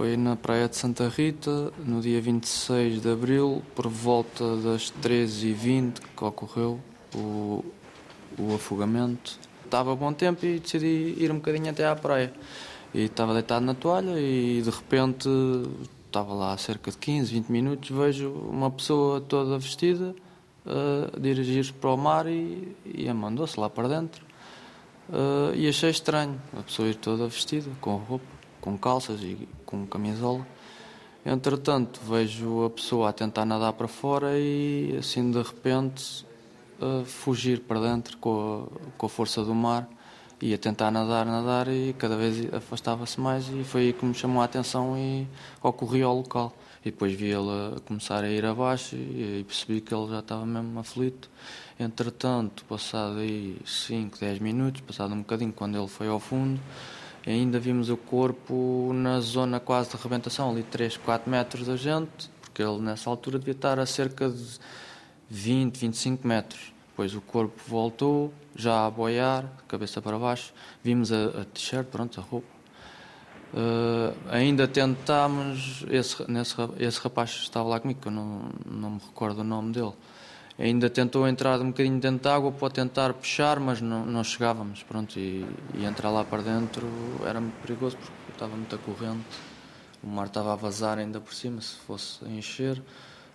Foi na Praia de Santa Rita, no dia 26 de abril, por volta das 13h20 que ocorreu o, o afogamento. Estava bom tempo e decidi ir um bocadinho até à praia. E estava deitado na toalha e de repente estava lá há cerca de 15, 20 minutos, vejo uma pessoa toda vestida uh, dirigir-se para o mar e, e mandou-se lá para dentro. Uh, e achei estranho a pessoa ir toda vestida, com roupa, com calças e com camisola. Entretanto, vejo a pessoa a tentar nadar para fora e, assim, de repente, uh, fugir para dentro com a, com a força do mar ia tentar nadar, nadar e cada vez afastava-se mais e foi aí que me chamou a atenção e ocorri ao local. E depois vi ele começar a ir abaixo e, e percebi que ele já estava mesmo aflito. Entretanto, passado aí 5, 10 minutos, passado um bocadinho, quando ele foi ao fundo, ainda vimos o corpo na zona quase de arrebentação, ali 3, 4 metros da gente, porque ele nessa altura devia estar a cerca de 20, 25 metros. Depois o corpo voltou, já a boiar, cabeça para baixo. Vimos a, a t-shirt, pronto, a roupa. Uh, ainda tentámos, esse, nesse, esse rapaz estava lá comigo, que eu não, não me recordo o nome dele, ainda tentou entrar um bocadinho dentro da água para tentar puxar, mas não, não chegávamos, pronto, e, e, entrar lá para dentro era muito perigoso porque estava muita corrente, o mar estava a vazar ainda por cima, se fosse a encher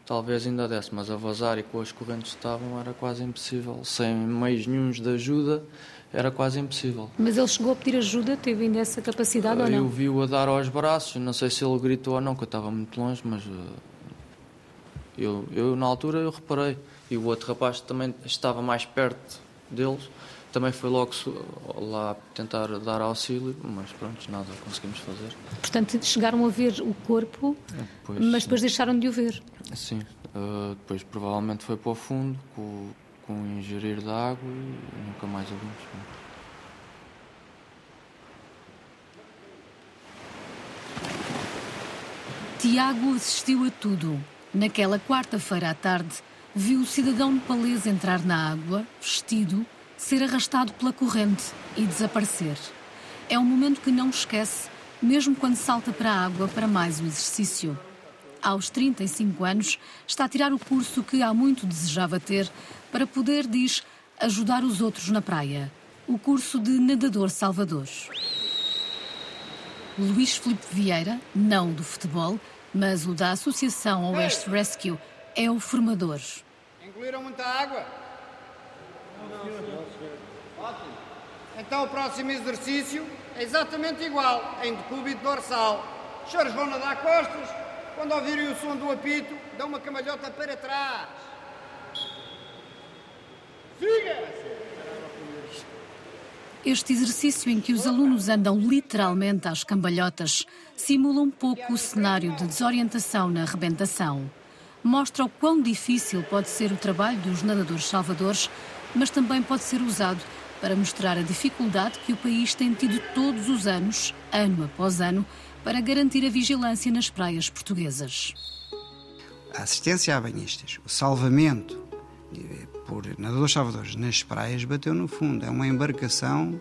talvez ainda desse, mas a vazar e com as correntes que estavam era quase impossível. Sem meios nenhums de ajuda, era quase impossível. Mas ele chegou a pedir ajuda? Teve ainda essa capacidade ou não? Eu vi-o a dar aos braços, não sei se ele gritou ou não, que eu estava muito longe, mas eh, eu, eu na altura eu reparei. E o outro rapaz também estava mais perto deles também foi logo lá tentar dar auxílio, mas pronto, nada conseguimos fazer. Portanto, chegaram a ver o corpo, depois, é, mas depois deixaram de o ver? Sim, uh, depois provavelmente foi para o fundo com, com o ingerir da água e nunca mais o vimos. Tiago assistiu a tudo. Naquela quarta-feira à tarde, viu o cidadão nepalês entrar na água, vestido, ser arrastado pela corrente e desaparecer. É um momento que não esquece, mesmo quando salta para a água para mais um exercício. Aos 35 anos, está a tirar o curso que há muito desejava ter para poder, diz, ajudar os outros na praia. O curso de nadador salvador. Luís Filipe Vieira, não do futebol, mas o da Associação Oeste Rescue, é o formador. Incluíram muita água? Ótimo. Então o próximo exercício é exatamente igual, em decúbito dorsal. Os senhores vão nadar costas, quando ouvirem o som do apito, dão uma camalhota para trás. Siga! Este exercício em que os alunos andam literalmente às cambalhotas simula um pouco o cenário de desorientação na arrebentação. Mostra o quão difícil pode ser o trabalho dos nadadores salvadores mas também pode ser usado para mostrar a dificuldade que o país tem tido todos os anos, ano após ano, para garantir a vigilância nas praias portuguesas. A assistência a banhistas, o salvamento eh, por nadadores salvadores nas praias bateu no fundo. É uma embarcação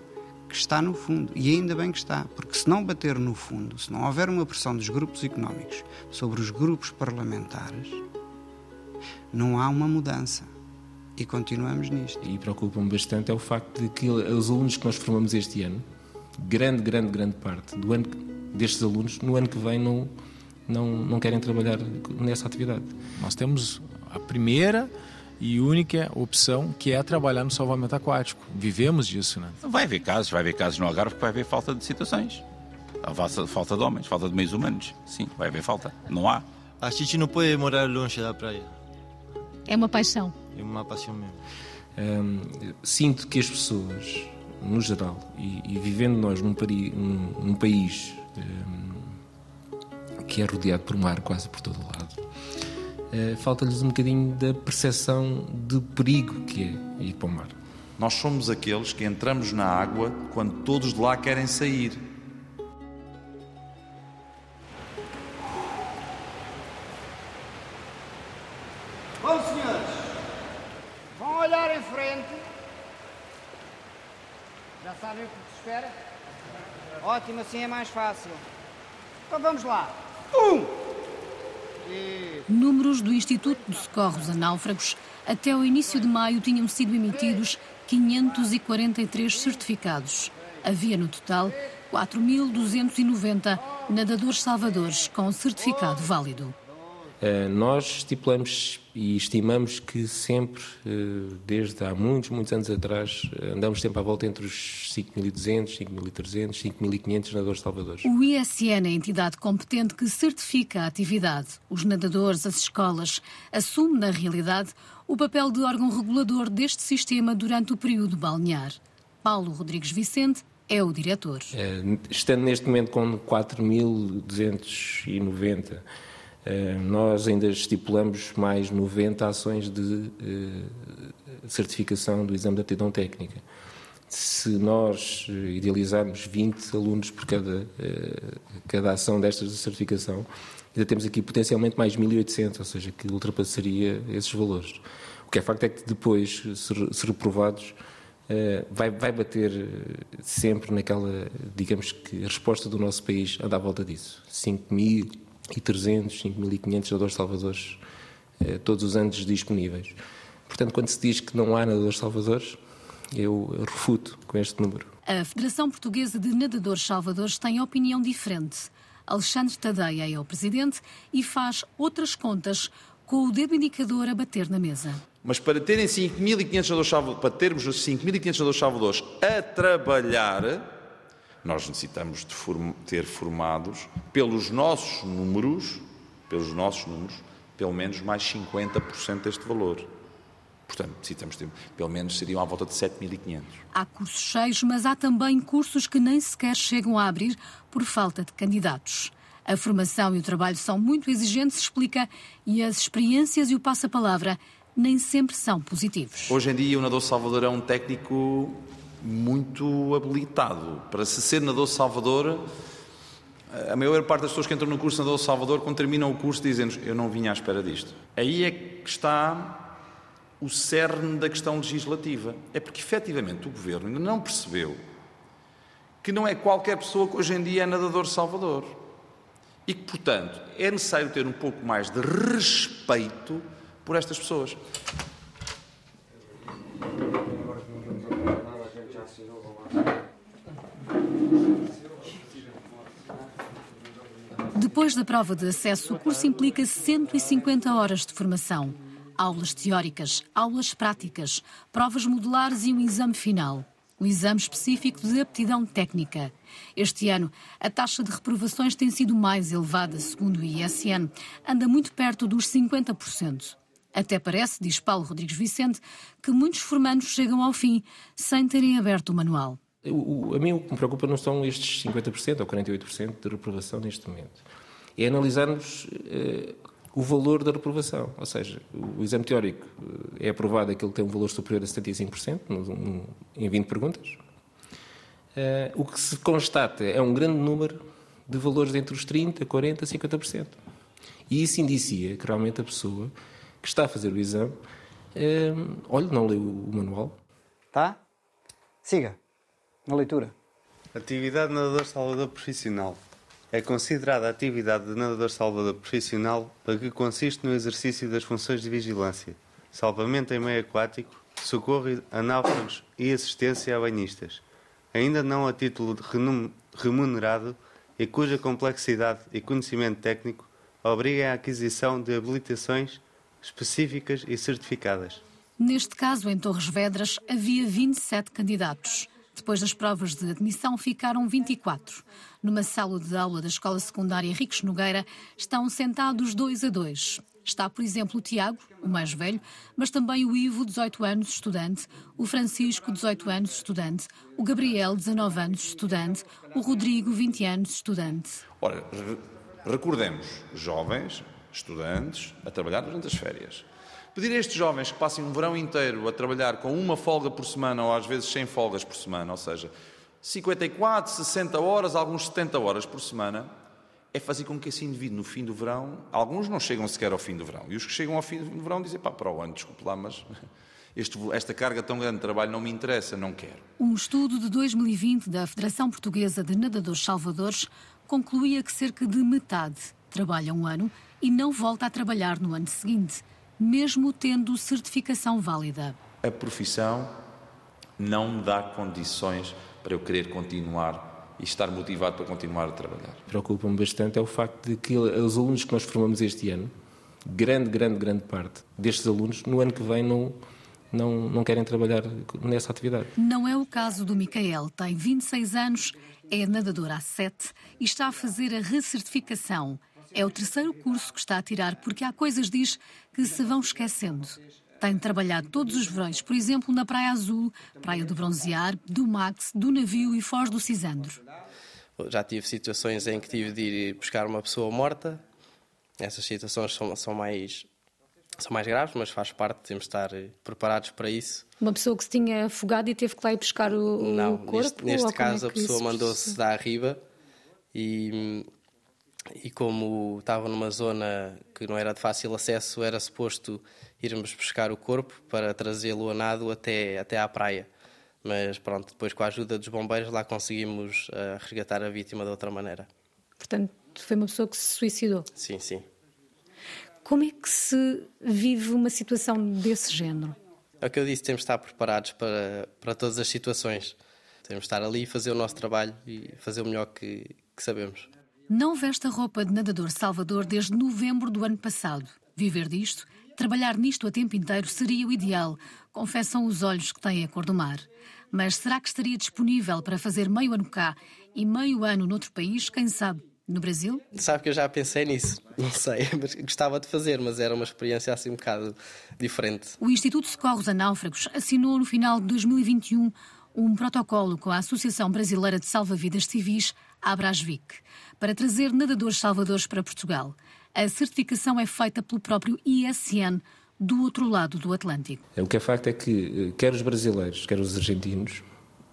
que está no fundo. E ainda bem que está, porque se não bater no fundo, se não houver uma pressão dos grupos económicos sobre os grupos parlamentares, não há uma mudança e continuamos nisto. E preocupa-me bastante é o facto de que os alunos que nós formamos este ano, grande, grande, grande parte do ano destes alunos, no ano que vem não, não, não querem trabalhar nessa atividade. Nós temos a primeira e única opção que é trabalhar no salvamento aquático. Vivemos disso, né? Vai haver casos, vai haver casos no Algarve que vai haver falta de situações. Falta de homens, falta de meios humanos. Sim, vai haver falta. Não há. A gente não pode morar longe da praia. É uma paixão. É uma paixão mesmo. Um, sinto que as pessoas, no geral, e, e vivendo nós num, pari, num, num país um, que é rodeado por mar quase por todo o lado, uh, falta-lhes um bocadinho da percepção de perigo que é ir para o mar. Nós somos aqueles que entramos na água quando todos de lá querem sair sabem o que se espera? Ótimo, assim é mais fácil. Então vamos lá. Um! Números do Instituto de Socorros a Náufragos até o início de maio tinham sido emitidos 543 certificados. Havia no total 4.290 nadadores salvadores com certificado válido. Eh, nós estipulamos e estimamos que sempre, eh, desde há muitos, muitos anos atrás, eh, andamos sempre à volta entre os 5.200, 5.300, 5.500 nadadores salvadores. O ISN é a entidade competente que certifica a atividade. Os nadadores, as escolas, assume, na realidade, o papel de órgão regulador deste sistema durante o período balnear. Paulo Rodrigues Vicente é o diretor. Estando neste momento com 4.290 eh, nós ainda estipulamos mais 90 ações de eh, certificação do exame de aptidão técnica. Se nós idealizarmos 20 alunos por cada, eh, cada ação destas de certificação, ainda temos aqui potencialmente mais 1.800, ou seja, que ultrapassaria esses valores. O que é facto é que depois, se reprovados, vai, vai bater sempre naquela, digamos que a resposta do nosso país anda à volta disso. 5 mil, 300, 5.500 nadadores salvadores eh, todos os anos disponíveis. Portanto, quando se diz que não há nadadores salvadores, eu refuto com este número. A Federação Portuguesa de Nadadores Salvadores tem opinião diferente. Alexandre Tadeia é o presidente e faz outras contas com o dedo indicador a bater na mesa. Mas para terem 5.500 nadadores para termos os 5.500 nadadores salvadores a trabalhar, nós necessitamos de form ter formados, pelos nossos números, pelos nossos números, pelo menos mais 50% deste valor. Portanto, necessitamos ter, pelo menos seriam à volta de 7.500. Há cursos cheios, mas há também cursos que nem sequer chegam a abrir por falta de candidatos. A formação e o trabalho são muito exigentes, explica, e as experiências e o passa-palavra nem sempre são positivos. Hoje em dia, o nadador Salvador é um técnico muito habilitado. Para se ser nadador Salvador, a maior parte das pessoas que entram no curso de nadador Salvador, quando terminam o curso, dizem eu não vinha à espera disto. Aí é que está o cerne da questão legislativa. É porque, efetivamente, o Governo ainda não percebeu que não é qualquer pessoa que hoje em dia é nadador Salvador. E que, portanto, é necessário ter um pouco mais de respeito por estas pessoas. Depois da prova de acesso, o curso implica 150 horas de formação. Aulas teóricas, aulas práticas, provas modulares e um exame final. Um exame específico de aptidão técnica. Este ano, a taxa de reprovações tem sido mais elevada, segundo o ISN. Anda muito perto dos 50%. Até parece, diz Paulo Rodrigues Vicente, que muitos formandos chegam ao fim sem terem aberto o manual. A mim o que me preocupa não são estes 50% ou 48% de reprovação neste momento é analisarmos uh, o valor da reprovação. Ou seja, o, o exame teórico eh, é aprovado aquele que tem um valor superior a 75%, no, no, em 20 perguntas. Uh, o que se constata é um grande número de valores entre os 30%, 40%, 50%. E isso indicia que realmente a pessoa que está a fazer o exame, uh, olha, não leu o manual. Tá? Siga, na leitura. Atividade nadador salvador profissional. É considerada a atividade de nadador salvador profissional a que consiste no exercício das funções de vigilância, salvamento em meio aquático, socorro a náufragos e assistência a banhistas, ainda não a título remunerado e cuja complexidade e conhecimento técnico obriguem à aquisição de habilitações específicas e certificadas. Neste caso, em Torres Vedras, havia 27 candidatos. Depois das provas de admissão, ficaram 24. Numa sala de aula da Escola Secundária Ricos Nogueira, estão sentados dois a dois. Está, por exemplo, o Tiago, o mais velho, mas também o Ivo, 18 anos, estudante, o Francisco, 18 anos, estudante, o Gabriel, 19 anos, estudante, o Rodrigo, 20 anos, estudante. Ora, recordemos, jovens, estudantes, a trabalhar durante as férias. Pedir a estes jovens que passem um verão inteiro a trabalhar com uma folga por semana ou às vezes 100 folgas por semana, ou seja, 54, 60 horas, alguns 70 horas por semana, é fazer com que esse indivíduo no fim do verão, alguns não chegam sequer ao fim do verão, e os que chegam ao fim do verão dizem, pá, para o ano, desculpe lá, mas este, esta carga tão grande de trabalho não me interessa, não quero. Um estudo de 2020 da Federação Portuguesa de Nadadores Salvadores concluía que cerca de metade trabalha um ano e não volta a trabalhar no ano seguinte, mesmo tendo certificação válida. A profissão não me dá condições para eu querer continuar e estar motivado para continuar a trabalhar. Preocupa-me bastante é o facto de que os alunos que nós formamos este ano, grande, grande, grande parte destes alunos, no ano que vem não, não, não querem trabalhar nessa atividade. Não é o caso do Micael. Tem 26 anos, é nadador há 7 e está a fazer a recertificação. É o terceiro curso que está a tirar porque há coisas, diz, que se vão esquecendo. Tem trabalhado todos os verões, por exemplo, na Praia Azul, Praia do Bronzear, do Max, do Navio e Foz do Cisandro. Já tive situações em que tive de ir buscar uma pessoa morta. Essas situações são, são mais são mais graves, mas faz parte, temos de estar preparados para isso. Uma pessoa que se tinha afogado e teve que lá ir buscar o, Não, o corpo? Neste, neste é caso, é a pessoa mandou-se dar riba e, e como estava numa zona que não era de fácil acesso, era suposto irmos buscar o corpo para trazê-lo a nado até, até à praia. Mas pronto, depois com a ajuda dos bombeiros lá conseguimos uh, resgatar a vítima de outra maneira. Portanto, foi uma pessoa que se suicidou? Sim, sim. Como é que se vive uma situação desse género? É o que eu disse, temos de estar preparados para, para todas as situações. Temos de estar ali e fazer o nosso trabalho e fazer o melhor que, que sabemos. Não veste a roupa de nadador Salvador desde novembro do ano passado. Viver disto, trabalhar nisto a tempo inteiro seria o ideal, confessam os olhos que têm a cor do mar. Mas será que estaria disponível para fazer meio ano cá e meio ano noutro país? Quem sabe? No Brasil? Sabe que eu já pensei nisso. Não sei, mas gostava de fazer, mas era uma experiência assim um bocado diferente. O Instituto de Socorros a Náufragos assinou no final de 2021 um protocolo com a Associação Brasileira de Salva-Vidas Civis, Abrasvic, para trazer nadadores salvadores para Portugal. A certificação é feita pelo próprio ISN do outro lado do Atlântico. O que é facto é que eh, quer os brasileiros, quer os argentinos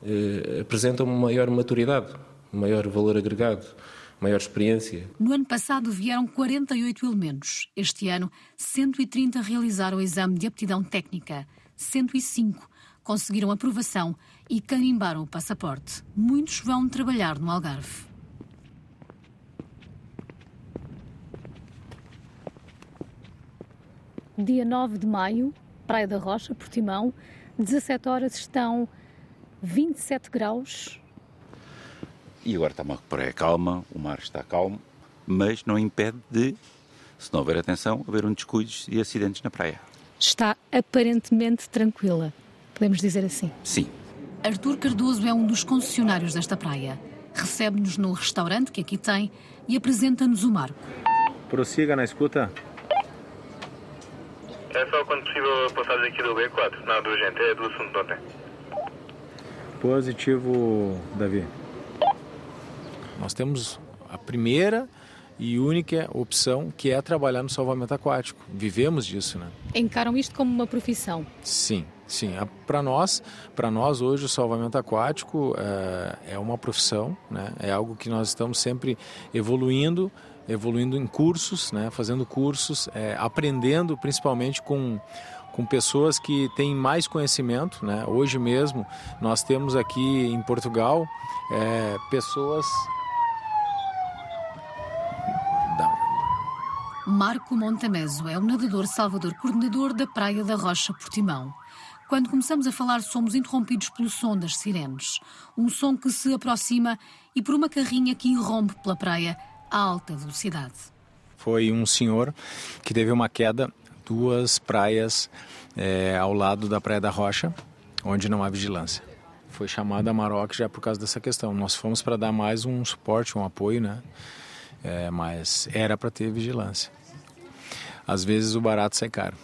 eh, apresentam uma maior maturidade, um maior valor agregado maior experiência. No ano passado vieram 48 elementos. Este ano, 130 realizaram o exame de aptidão técnica. 105 conseguiram aprovação e carimbaram o passaporte. Muitos vão trabalhar no Algarve. Dia 9 de maio, Praia da Rocha, Portimão, 17 horas estão 27 graus e agora está uma praia calma, o mar está calmo, mas não impede de, se não houver atenção, haver um descuidos e acidentes na praia. Está aparentemente tranquila, podemos dizer assim. Sim. Artur Cardoso é um dos concessionários desta praia. Recebe-nos no restaurante que aqui tem e apresenta-nos o marco. Prossiga na escuta. É só quando possível a passagem aqui do B4, nada urgente, é do assunto de ontem. Positivo, Davi. Nós temos a primeira e única opção que é trabalhar no salvamento aquático. Vivemos disso, né? Encaram isto como uma profissão? Sim, sim. Para nós, para nós hoje o salvamento aquático é, é uma profissão, né? É algo que nós estamos sempre evoluindo, evoluindo em cursos, né? Fazendo cursos, é, aprendendo principalmente com com pessoas que têm mais conhecimento. Né? Hoje mesmo nós temos aqui em Portugal é, pessoas Marco Montameso é o nadador salvador coordenador da Praia da Rocha Portimão. Quando começamos a falar, somos interrompidos pelo som das sirenes. Um som que se aproxima e por uma carrinha que irrompe pela praia a alta velocidade. Foi um senhor que teve uma queda, duas praias é, ao lado da Praia da Rocha, onde não há vigilância. Foi chamada a Maroc já por causa dessa questão. Nós fomos para dar mais um suporte, um apoio, né? É, mas era para ter vigilância. Às vezes o barato sai caro.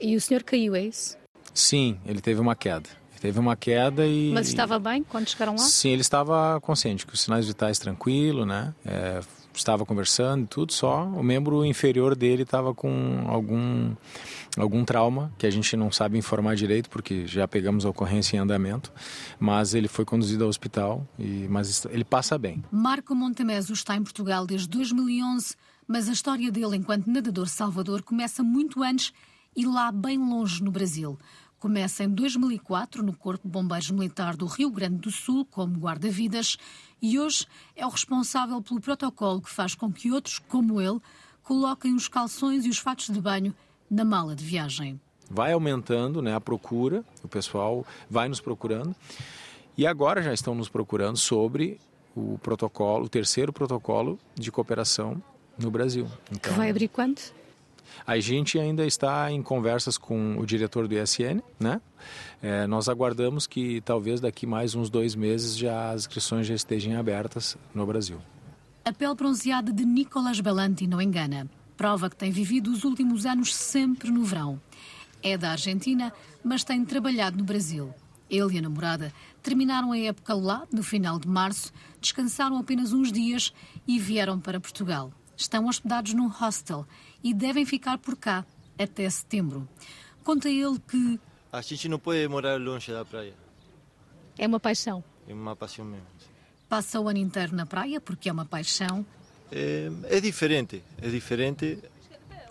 E o senhor caiu, é isso? Sim, ele teve uma queda. Ele teve uma queda e. Mas estava bem quando chegaram lá? Sim, ele estava consciente, com os sinais vitais tranquilo, né? É, estava conversando e tudo, só o membro inferior dele estava com algum, algum trauma, que a gente não sabe informar direito, porque já pegamos a ocorrência em andamento, mas ele foi conduzido ao hospital, e, mas ele passa bem. Marco Montemeso está em Portugal desde 2011, mas a história dele enquanto nadador salvador começa muito antes e lá bem longe no Brasil, Começa em 2004 no Corpo de Bombeiros Militar do Rio Grande do Sul como guarda-vidas e hoje é o responsável pelo protocolo que faz com que outros, como ele, coloquem os calções e os fatos de banho na mala de viagem. Vai aumentando né, a procura, o pessoal vai nos procurando e agora já estão nos procurando sobre o protocolo, o terceiro protocolo de cooperação no Brasil. Então, que vai abrir quando? A gente ainda está em conversas com o diretor do ISN, né? É, nós aguardamos que talvez daqui mais uns dois meses já as inscrições já estejam abertas no Brasil. A pele bronzeada de Nicolas Belanti não engana. Prova que tem vivido os últimos anos sempre no verão. É da Argentina, mas tem trabalhado no Brasil. Ele e a namorada terminaram a época lá, no final de março, descansaram apenas uns dias e vieram para Portugal. Estão hospedados num hostel e devem ficar por cá até setembro. Conta ele que. A gente não pode morar longe da praia. É uma paixão. É uma paixão mesmo. Passa o ano inteiro na praia porque é uma paixão. É, é diferente, é diferente.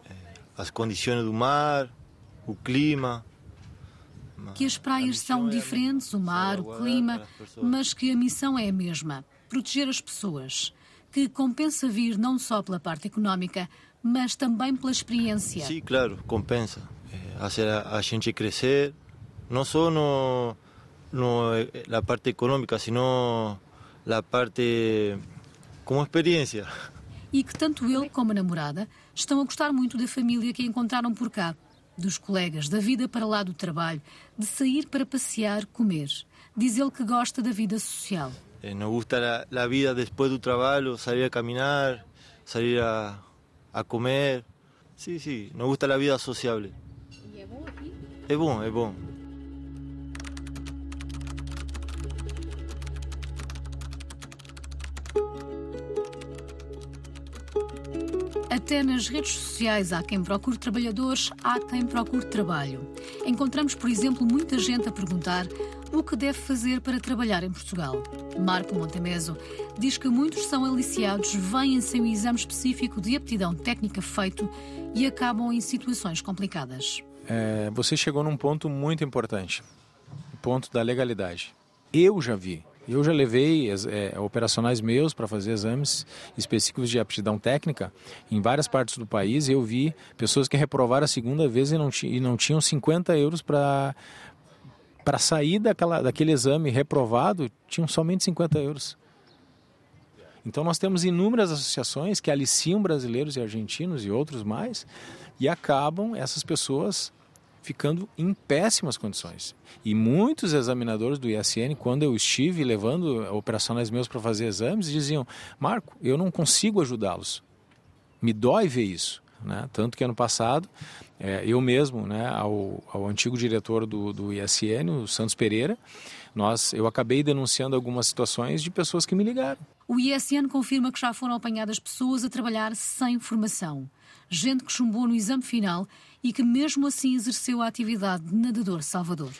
É, as condições do mar, o clima que as praias são diferentes, o mar, o clima, mas que a missão é a mesma: proteger as pessoas. Que compensa vir não só pela parte económica, mas também pela experiência. Sim, claro, compensa. É, fazer a, gente crescer, não só no, no na parte econômica, sino na parte como experiência. E que tanto ele como a namorada estão a gostar muito da família que encontraram por cá dos colegas, da vida para lá do trabalho, de sair para passear, comer. Diz ele que gosta da vida social. Eh, nos gusta a, vida depois do trabalho, sair a caminhar, sair a, a comer. Sim, sim, nos gusta a vida sociável. E é bom aqui? É bom, é bom. Até nas redes sociais há quem procure trabalhadores, há quem procure trabalho. Encontramos, por exemplo, muita gente a perguntar o que deve fazer para trabalhar em Portugal. Marco Montemeso diz que muitos são aliciados, vêm sem um exame específico de aptidão técnica feito e acabam em situações complicadas. É, você chegou num ponto muito importante, o ponto da legalidade. Eu já vi eu já levei é, operacionais meus para fazer exames específicos de aptidão técnica em várias partes do país. Eu vi pessoas que reprovaram a segunda vez e não, e não tinham 50 euros para para sair daquela, daquele exame reprovado, tinham somente 50 euros. Então nós temos inúmeras associações que aliciam brasileiros e argentinos e outros mais e acabam essas pessoas ficando em péssimas condições. E muitos examinadores do ISN, quando eu estive levando operacionais meus para fazer exames, diziam: Marco, eu não consigo ajudá-los. Me dói ver isso. Né? Tanto que ano passado, é, eu mesmo, né, ao, ao antigo diretor do, do ISN, o Santos Pereira, nós, eu acabei denunciando algumas situações de pessoas que me ligaram. O ISN confirma que já foram apanhadas pessoas a trabalhar sem formação. Gente que chumbou no exame final e que mesmo assim exerceu a atividade de nadador salvador.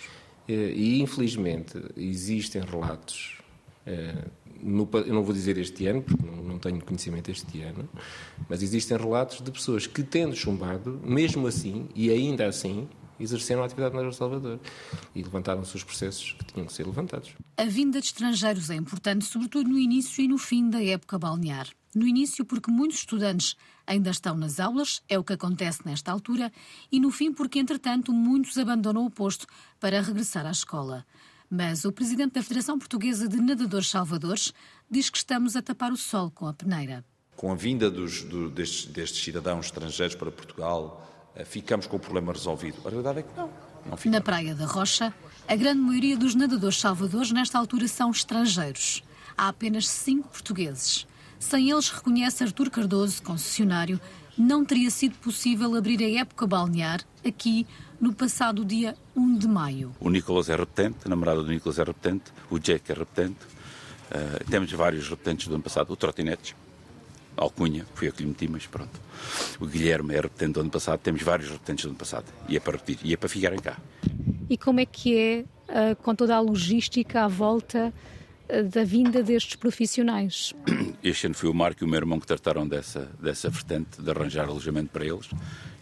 Eh, e infelizmente existem relatos, eh, eu não vou dizer este ano, porque não tenho conhecimento este ano, mas existem relatos de pessoas que, tendo chumbado, mesmo assim e ainda assim, exerceram a atividade na Salvador e levantaram-se os processos que tinham que ser levantados. A vinda de estrangeiros é importante, sobretudo no início e no fim da época balnear. No início, porque muitos estudantes ainda estão nas aulas, é o que acontece nesta altura, e no fim, porque entretanto muitos abandonam o posto para regressar à escola. Mas o presidente da Federação Portuguesa de Nadadores Salvadores diz que estamos a tapar o sol com a peneira. Com a vinda dos, do, destes, destes cidadãos estrangeiros para Portugal, eh, ficamos com o problema resolvido. A verdade é que não. não Na Praia da Rocha, a grande maioria dos nadadores salvadores nesta altura são estrangeiros. Há apenas cinco portugueses. Sem eles, reconhece Artur Cardoso, concessionário, não teria sido possível abrir a época balnear aqui no passado dia 1 de maio. O Nicolas é repetente, a namorada do Nicolas é repetente, o Jack é repetente, uh, temos vários repetentes do ano passado, o Trotinetes, Alcunha, fui eu que lhe meti, mas pronto. O Guilherme é repetente do ano passado, temos vários repetentes do ano passado, e é para repetir, e é para ficarem cá. E como é que é, uh, com toda a logística à volta da vinda destes profissionais. Este ano foi o Marco e o meu irmão que trataram dessa, dessa vertente de arranjar alojamento para eles.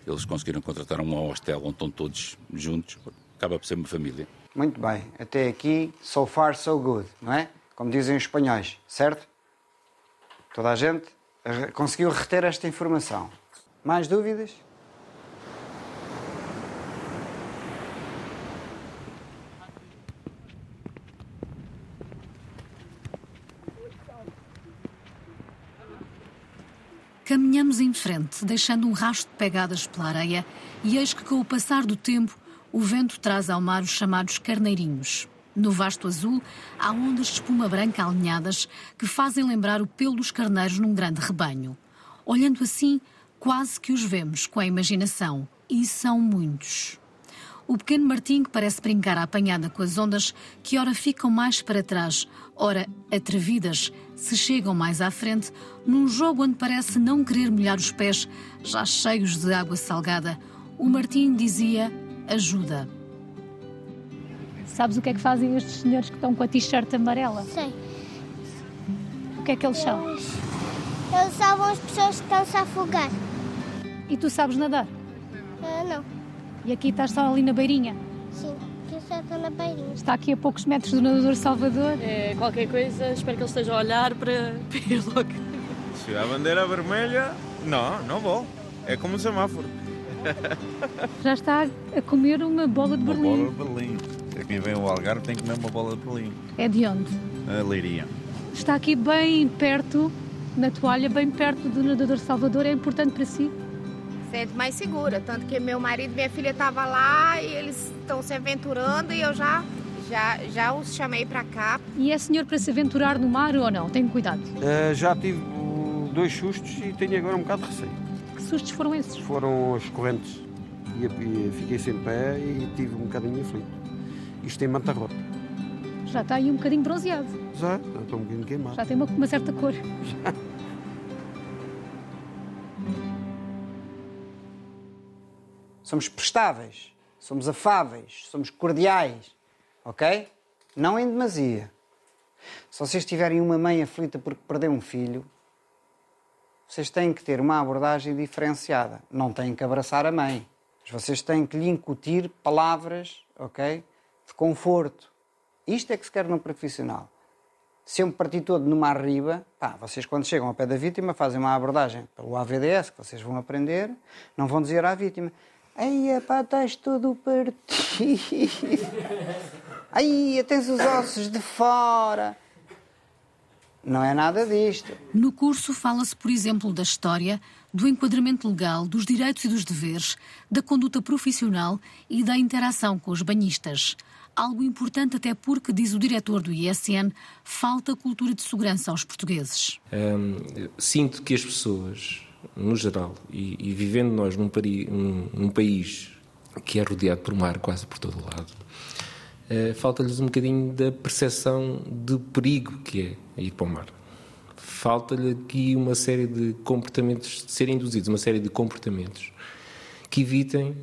Eles conseguiram contratar um hostel onde estão todos juntos, acaba por ser uma família. Muito bem, até aqui, so far so good, não é? Como dizem os espanhóis, certo? Toda a gente conseguiu reter esta informação. Mais dúvidas? Caminhamos em frente, deixando um rastro de pegadas pela areia, e eis que, com o passar do tempo, o vento traz ao mar os chamados carneirinhos. No vasto azul, há ondas de espuma branca alinhadas que fazem lembrar o pelo dos carneiros num grande rebanho. Olhando assim, quase que os vemos com a imaginação. E são muitos. O pequeno Martim, que parece brincar à apanhada com as ondas, que ora ficam mais para trás, ora atrevidas, se chegam mais à frente, num jogo onde parece não querer molhar os pés, já cheios de água salgada, o Martim dizia: ajuda. Sabes o que é que fazem estes senhores que estão com a t-shirt amarela? Sei. O que é que eles são? Eles, eles salvam as pessoas que estão-se a afogar. E tu sabes nadar? Uh, não. E aqui estás só ali na beirinha? Sim, aqui só estou na beirinha. Está aqui a poucos metros do nadador Salvador? É, qualquer coisa, espero que ele esteja a olhar para, para ir logo. Se a bandeira vermelha, não, não vou. É como um semáforo. Já está a comer uma bola de uma Berlim. Uma bola de Berlim. Quem vem ao Algarve tem que comer uma bola de Berlim. É de onde? A Leiria. Está aqui bem perto, na toalha, bem perto do nadador Salvador. É importante para si? Sente mais segura. Tanto que meu marido e minha filha estavam lá e eles estão se aventurando e eu já, já, já os chamei para cá. E é senhor para se aventurar no mar ou não? Tenha cuidado. Uh, já tive dois sustos e tenho agora um bocado de receio. Que sustos foram esses? Foram as correntes. E, e fiquei sem pé e tive um bocadinho aflito. Isto tem manta rota. Já está aí um bocadinho bronzeado. Já, já estou um bocadinho queimado. Já tem uma, uma certa cor. Já. Somos prestáveis, somos afáveis, somos cordiais, ok? Não em demasia. Se vocês tiverem uma mãe aflita porque perdeu um filho, vocês têm que ter uma abordagem diferenciada. Não têm que abraçar a mãe. Mas vocês têm que lhe incutir palavras, ok? De conforto. Isto é que se quer num profissional. Se eu me parti todo numa arriba, pá, vocês quando chegam ao pé da vítima fazem uma abordagem pelo AVDS, que vocês vão aprender, não vão dizer à vítima, Ai, pá, estás todo partido. Ai, tens os ossos de fora. Não é nada disto. No curso fala-se, por exemplo, da história, do enquadramento legal, dos direitos e dos deveres, da conduta profissional e da interação com os banhistas. Algo importante até porque, diz o diretor do ISN, falta cultura de segurança aos portugueses. Hum, sinto que as pessoas no geral, e, e vivendo nós num, pari, num, num, país que é rodeado por mar quase por todo o lado, uh, falta-lhes um bocadinho da percepção de perigo que é ir para o mar. Falta-lhe aqui uma série de comportamentos, de serem induzidos uma série de comportamentos que evitem uh,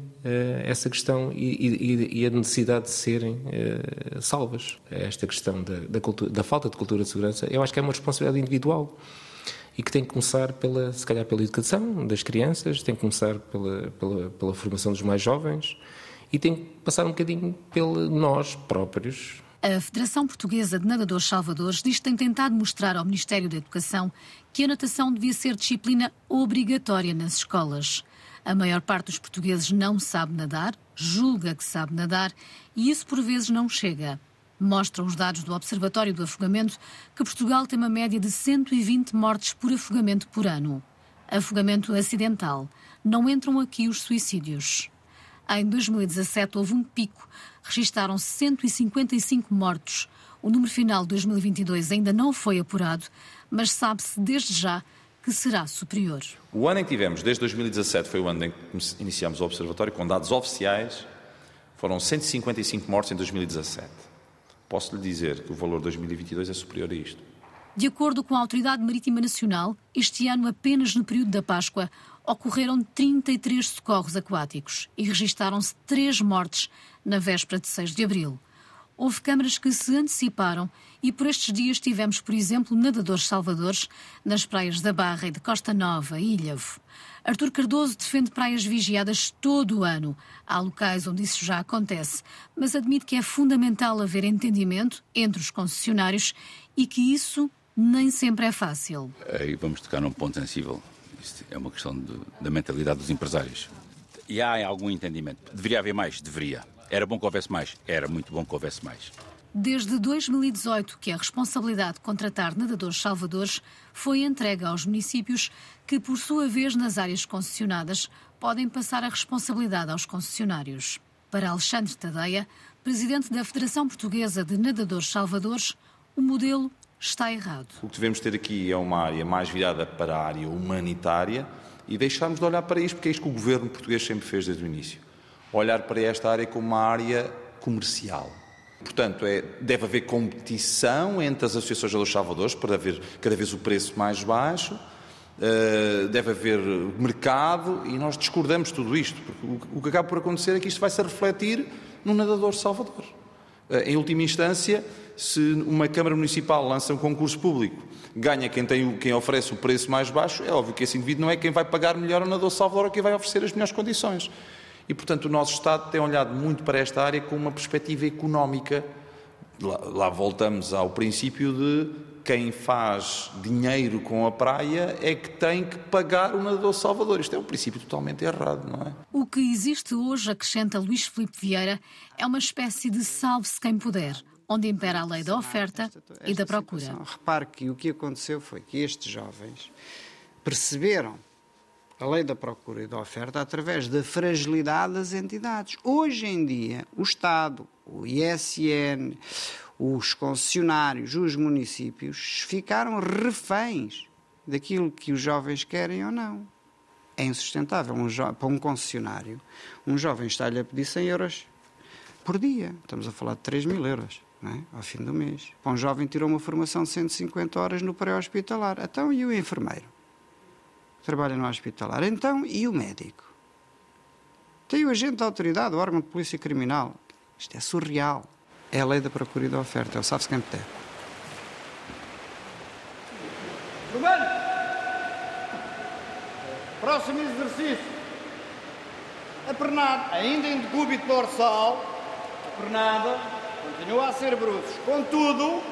essa questão e, e, e, a necessidade de serem uh, salvas. Esta questão da, da, cultura, da falta de cultura de segurança, eu acho que é uma responsabilidade individual e que tem que começar, pela, se calhar, pela educação das crianças, tem que começar pela, pela, pela formação dos mais jovens e tem que passar um bocadinho pela nós próprios. A Federação Portuguesa de Nadadores Salvadores diz que tem tentado mostrar ao Ministério da Educação que a natação devia ser disciplina obrigatória nas escolas. A maior parte dos portugueses não sabe nadar, julga que sabe nadar e isso por vezes não chega. Mostram os dados do Observatório do Afogamento que Portugal tem uma média de 120 mortes por afogamento por ano. Afogamento acidental. Não entram aqui os suicídios. Em 2017 houve um pico. Registaram 155 mortos. O número final de 2022 ainda não foi apurado, mas sabe-se desde já que será superior. O ano em que tivemos, desde 2017, foi o ano em que iniciamos o Observatório, com dados oficiais, foram 155 mortes em 2017. Posso lhe dizer que o valor de 2022 é superior a isto. De acordo com a Autoridade Marítima Nacional, este ano, apenas no período da Páscoa, ocorreram 33 socorros aquáticos e registaram-se três mortes na véspera de 6 de abril. Houve câmaras que se anteciparam e por estes dias tivemos, por exemplo, nadadores salvadores nas praias da Barra e de Costa Nova e Ilhavo. Artur Cardoso defende praias vigiadas todo o ano. Há locais onde isso já acontece, mas admite que é fundamental haver entendimento entre os concessionários e que isso nem sempre é fácil. Aí vamos tocar num ponto sensível. Isto é uma questão de, da mentalidade dos empresários. E há algum entendimento. Deveria haver mais? Deveria. Era bom que houvesse mais? Era muito bom que houvesse mais. Desde 2018 que a responsabilidade de contratar nadadores salvadores foi entregue aos municípios que, por sua vez, nas áreas concessionadas, podem passar a responsabilidade aos concessionários. Para Alexandre Tadeia, presidente da Federação Portuguesa de Nadadores Salvadores, o modelo está errado. O que devemos ter aqui é uma área mais virada para a área humanitária e deixarmos de olhar para isto, porque é isto que o governo português sempre fez desde o início. Olhar para esta área como uma área comercial. Portanto, é, deve haver competição entre as associações de salvadores para haver cada vez o preço mais baixo, uh, deve haver mercado e nós discordamos tudo isto, porque o, o, que acaba por acontecer é que isto vai se refletir no nadador salvador. Uh, em última instância, se uma Câmara Municipal lança um concurso público, ganha quem, tem, quem oferece o preço mais baixo, é óbvio que esse indivíduo não é quem vai pagar melhor ao nadador salvador ou quem vai oferecer as melhores condições. E, portanto, o nosso Estado tem olhado muito para esta área com uma perspectiva económica. Lá, lá voltamos ao princípio de quem faz dinheiro com a praia é que tem que pagar o nadador salvador. Isto é um princípio totalmente errado, não é? O que existe hoje, acrescenta Luís Filipe Vieira, é uma espécie de salve-se quem puder, onde impera a lei da oferta e da procura. Repare que o que aconteceu foi que estes jovens perceberam a lei da procura e da oferta através da fragilidade das entidades. Hoje em dia, o Estado, o ISN, os concessionários, os municípios ficaram reféns daquilo que os jovens querem ou não. É insustentável um para um concessionário. Um jovem está-lhe a pedir 100 euros por dia. Estamos a falar de 3 mil euros. É? ao fim do mês. Para um jovem tirou uma formação de 150 horas no pré-hospitalar. Então, e o enfermeiro? Trabalha no hospitalar. Então, e o médico? Tem o agente da autoridade, o órgão de polícia criminal. Isto é surreal. É a lei da procura e da oferta, é o sabe-se quem puder. Romano! Próximo exercício. A pernada, ainda em decúbito dorsal, a pernada continua a ser bruços. Contudo,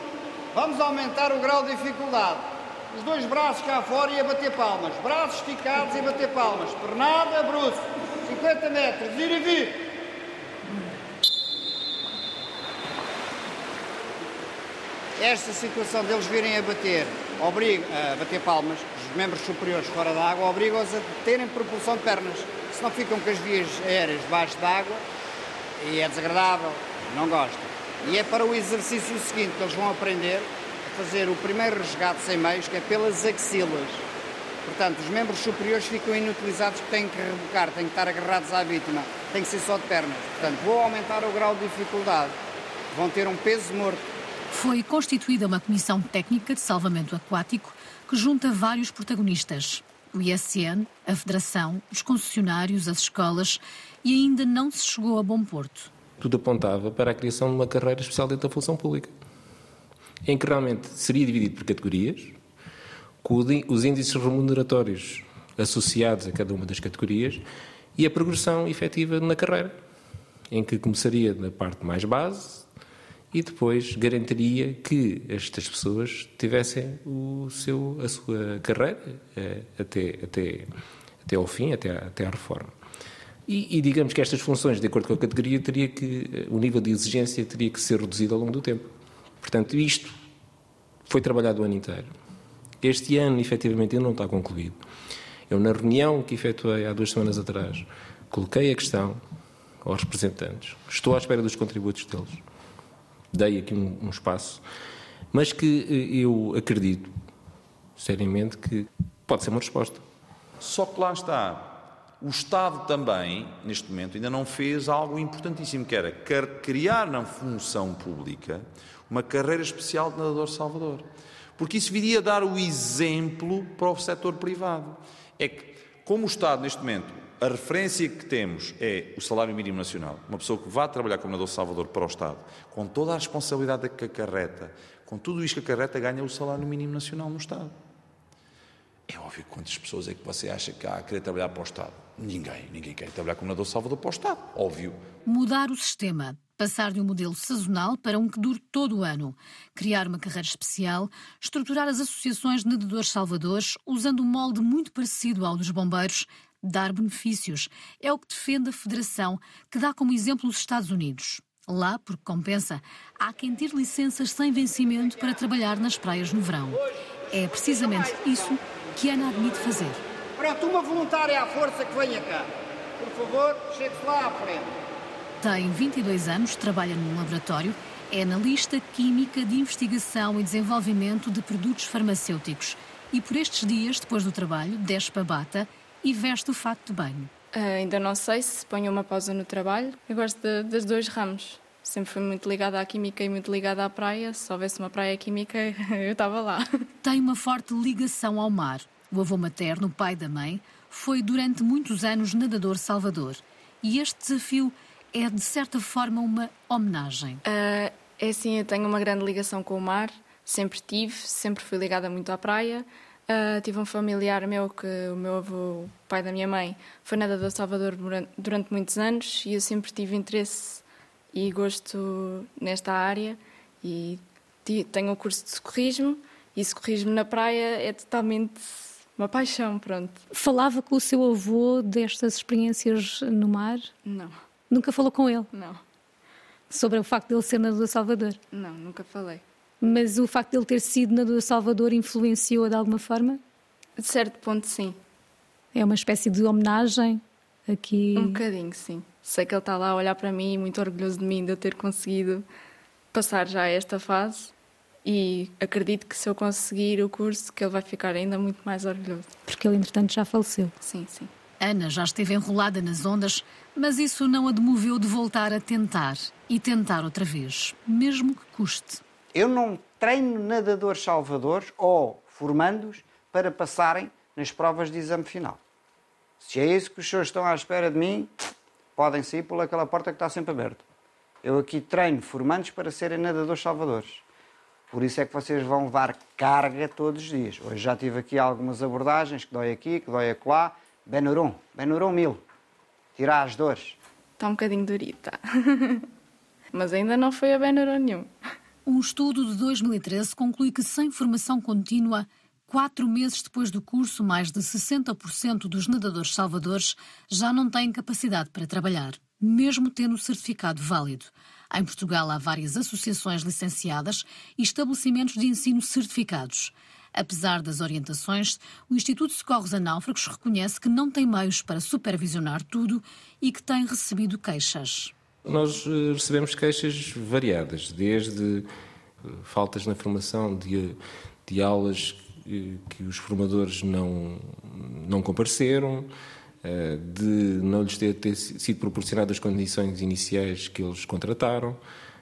vamos aumentar o grau de dificuldade os dois braços cá fora e a bater palmas. Braços esticados e a bater palmas. Pernada, bruço. 50 metros, ir e vir. Esta situação deles virem a bater, obriga, a bater palmas, os membros superiores fora da água, obrigam-os a terem propulsão de pernas. Senão ficam com as vias aéreas debaixo d'água e é desagradável, não gostam. E é para o exercício seguinte que eles vão aprender fazer o primeiro resgate sem meios, que é pelas axilas. Portanto, os membros superiores ficam inutilizados porque têm que rebocar, têm que estar agarrados à vítima, têm que ser só de pernas. Portanto, vou aumentar o grau de dificuldade. Vão ter um peso morto. Foi constituída uma comissão técnica de salvamento aquático que junta vários protagonistas. O ISN, a Federação, os concessionários, as escolas e ainda não se chegou a bom porto. Tudo apontava para a criação de uma carreira especial dentro da função pública em que realmente seria dividido por categorias, com os índices remuneratórios associados a cada uma das categorias e a progressão efetiva na carreira, em que começaria na parte mais base e depois garantiria que estas pessoas tivessem o seu, a sua carreira eh, até, até, até ao fim, até, até à reforma. E, e, digamos que estas funções, de acordo com a categoria, teria que, eh, o nível de exigência teria que ser reduzido ao longo do tempo. Portanto, isto foi trabalhado o ano inteiro. Este ano, efetivamente, ainda não está concluído. Eu, na reunião que efetuei há duas semanas atrás, coloquei a questão aos representantes. Estou à espera dos contributos deles. Dei aqui um, um espaço, mas que eh, eu acredito, seriamente, que pode ser uma resposta. Só que lá está. O Estado também, neste momento, ainda não fez algo importantíssimo, que era criar na função pública uma carreira especial de nadador salvador. Porque isso viria a dar o exemplo para o setor privado. É que, como o Estado, neste momento, A referência que temos é o salário mínimo nacional. Uma pessoa que vá trabalhar como nadador Salvador para o Estado, com toda a responsabilidade que acarreta, com tudo isto que acarreta, ganha o salário mínimo nacional no Estado. É óbvio quantas pessoas é que você acha que há a querer trabalhar para o Estado? Ninguém. Ninguém quer trabalhar como nadador Salvador para o Estado. Óbvio. Mudar o sistema. Passar de um modelo sazonal para um que dure todo o ano. Criar uma carreira especial. Estruturar as associações de nadadores salvadores usando um molde muito parecido ao dos bombeiros dar benefícios. É o que defende a Federação, que dá como exemplo os Estados Unidos. Lá, porque compensa, há quem tire licenças sem vencimento para trabalhar nas praias no verão. É precisamente isso que Ana admite fazer. Pronto, uma voluntária à força que venha cá. Por favor, chegue-se lá à frente. Tem 22 anos, trabalha num laboratório, é analista química de investigação e desenvolvimento de produtos farmacêuticos. E por estes dias, depois do trabalho, desce a bata e veste o fato de banho. Uh, ainda não sei se ponho uma pausa no trabalho. Eu gosto de, dos dois ramos. Sempre fui muito ligada à química e muito ligada à praia. Se houvesse uma praia química, eu estava lá. Tem uma forte ligação ao mar. O avô materno, o pai da mãe, foi durante muitos anos nadador salvador. E este desafio é, de certa forma, uma homenagem. Uh, é assim, eu tenho uma grande ligação com o mar. Sempre tive, sempre fui ligada muito à praia. Uh, tive um familiar meu que o meu avô, o pai da minha mãe, foi nadador Salvador durante muitos anos e eu sempre tive interesse e gosto nesta área e tenho o um curso de socorrismo e socorrismo na praia é totalmente uma paixão, pronto. Falava com o seu avô destas experiências no mar? Não. Nunca falou com ele? Não. Sobre o facto de ele ser nadador Salvador? Não, nunca falei. Mas o facto de ele ter sido nadador Salvador influenciou de alguma forma? De certo ponto, sim. É uma espécie de homenagem aqui? Um bocadinho, sim. Sei que ele está lá a olhar para mim, muito orgulhoso de mim, de eu ter conseguido passar já esta fase. E acredito que se eu conseguir o curso, que ele vai ficar ainda muito mais orgulhoso. Porque ele, entretanto, já faleceu. Sim, sim. Ana já esteve enrolada nas ondas, mas isso não a demoveu de voltar a tentar. E tentar outra vez, mesmo que custe. Eu não treino nadadores salvadores ou formandos para passarem nas provas de exame final. Se é isso que os senhores estão à espera de mim, podem sair por aquela porta que está sempre aberta. Eu aqui treino formandos para serem nadadores salvadores. Por isso é que vocês vão levar carga todos os dias. Hoje já tive aqui algumas abordagens, que dói aqui, que dói acolá. Benurum, Benurum mil. Tirar as dores. Está um bocadinho durita. Mas ainda não foi a Benurum nenhum. Um estudo de 2013 conclui que, sem formação contínua, quatro meses depois do curso, mais de 60% dos nadadores salvadores já não têm capacidade para trabalhar, mesmo tendo o certificado válido. Em Portugal há várias associações licenciadas e estabelecimentos de ensino certificados. Apesar das orientações, o Instituto de Socorros a Náufragos reconhece que não tem meios para supervisionar tudo e que tem recebido queixas. Nós eh, recebemos queixas variadas, desde eh, faltas na formação de, de aulas que os formadores não, não compareceram, eh, de não lhes ter, ter sido proporcionadas as condições iniciais que eles contrataram,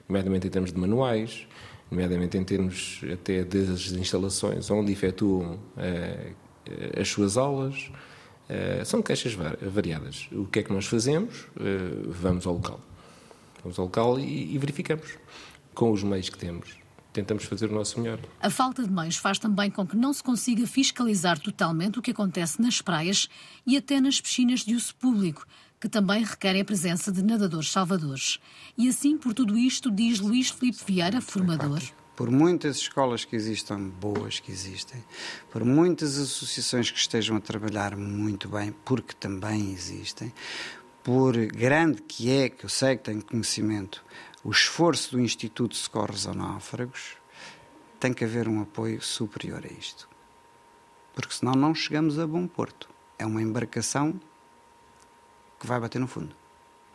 nomeadamente em termos de manuais, nomeadamente em termos até das instalações onde efetuam as suas aulas. São queixas variadas. O que é que nós fazemos? Vamos ao local. Vamos ao local e, e verificamos com os meios que temos tentamos fazer o nosso melhor. A falta de meios faz também com que não se consiga fiscalizar totalmente o que acontece nas praias e até nas piscinas de uso público, que também requerem a presença de nadadores salvadores. E assim, por tudo isto, diz Luís Filipe Vieira, formador. Por muitas escolas que existam, boas que existem, por muitas associações que estejam a trabalhar muito bem, porque também existem, por grande que é, que eu sei que tenho conhecimento, o esforço do Instituto de Socorros a Náufragos, tem que haver um apoio superior a isto. Porque senão não chegamos a bom porto. É uma embarcação que vai bater no fundo.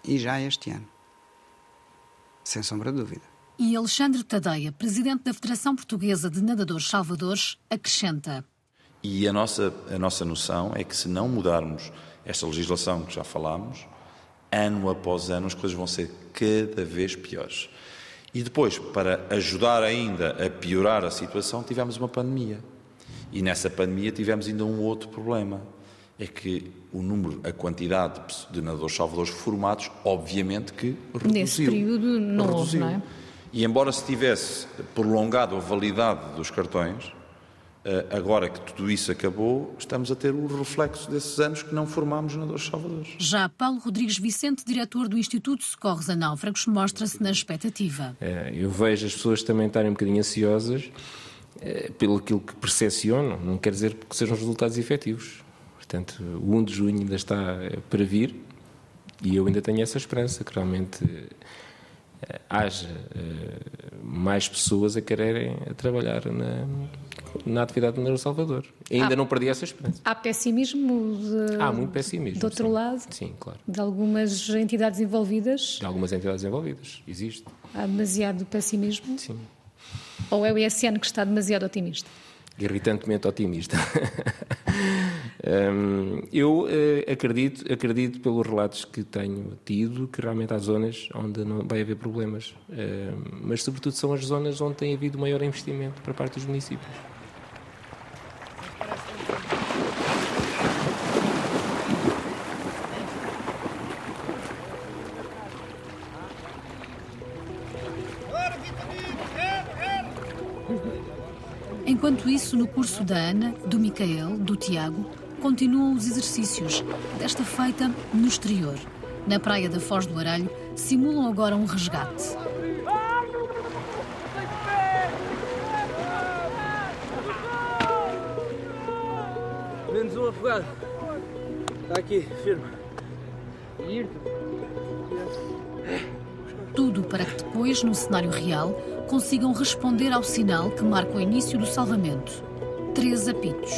E já este ano. Sem sombra de dúvida. E Alexandre Tadeia, presidente da Federação Portuguesa de Nadadores Salvadores, acrescenta. E a nossa, a nossa noção é que se não mudarmos esta legislação que já falámos, ano após ano, as coisas vão ser cada vez piores. E depois, para ajudar ainda a piorar a situação, tivemos uma pandemia. E nessa pandemia tivemos ainda um outro problema. É que o número, a quantidade de nadadores salvadores formados, obviamente que reduziu. Nesse período não houve, reduziu. não é? E embora se tivesse prolongado a validade dos cartões, eh, agora que tudo isso acabou, estamos a ter o reflexo desses anos que não formámos nadadores salvadores. Já Paulo Rodrigues Vicente, diretor do Instituto Socorros a Náufragos, mostra-se na expectativa. Eh, Eu vejo as pessoas também estarem um bocadinho ansiosas eh, pelo aquilo que percepcionam, não quer dizer que sejam os resultados efetivos. Portanto, o 1 de junho ainda está eh, para vir e eu ainda tenho essa esperança que realmente eh, haja eh, mais pessoas a quererem trabalhar na, na atividade do El Salvador. Ainda Ah. não perdi essa esperança. Há pessimismo de, Há muito pessimismo. do outro sim. lado, Sim, claro. de algumas entidades envolvidas. De algumas entidades envolvidas. Existe. Há demasiado pessimismo. Sim. Ou é o ISN que está demasiado otimista? irritantemente otimista. Hum, eu eh, acredito, acredito pelos relatos que tenho tido que realmente há zonas onde não vai haver problemas, Hum, mas sobretudo são as zonas onde tem havido maior investimento para parte dos municípios. Enquanto isso, no curso da Ana, do Micael, do Tiago, continuam os exercícios, desta feita no exterior. Na praia da Foz do Aralho, simulam agora um resgate. Menos um afogado. Está aqui, firme. Tudo para que depois, num cenário real, consigam responder ao sinal que marca o início do salvamento. Três apitos.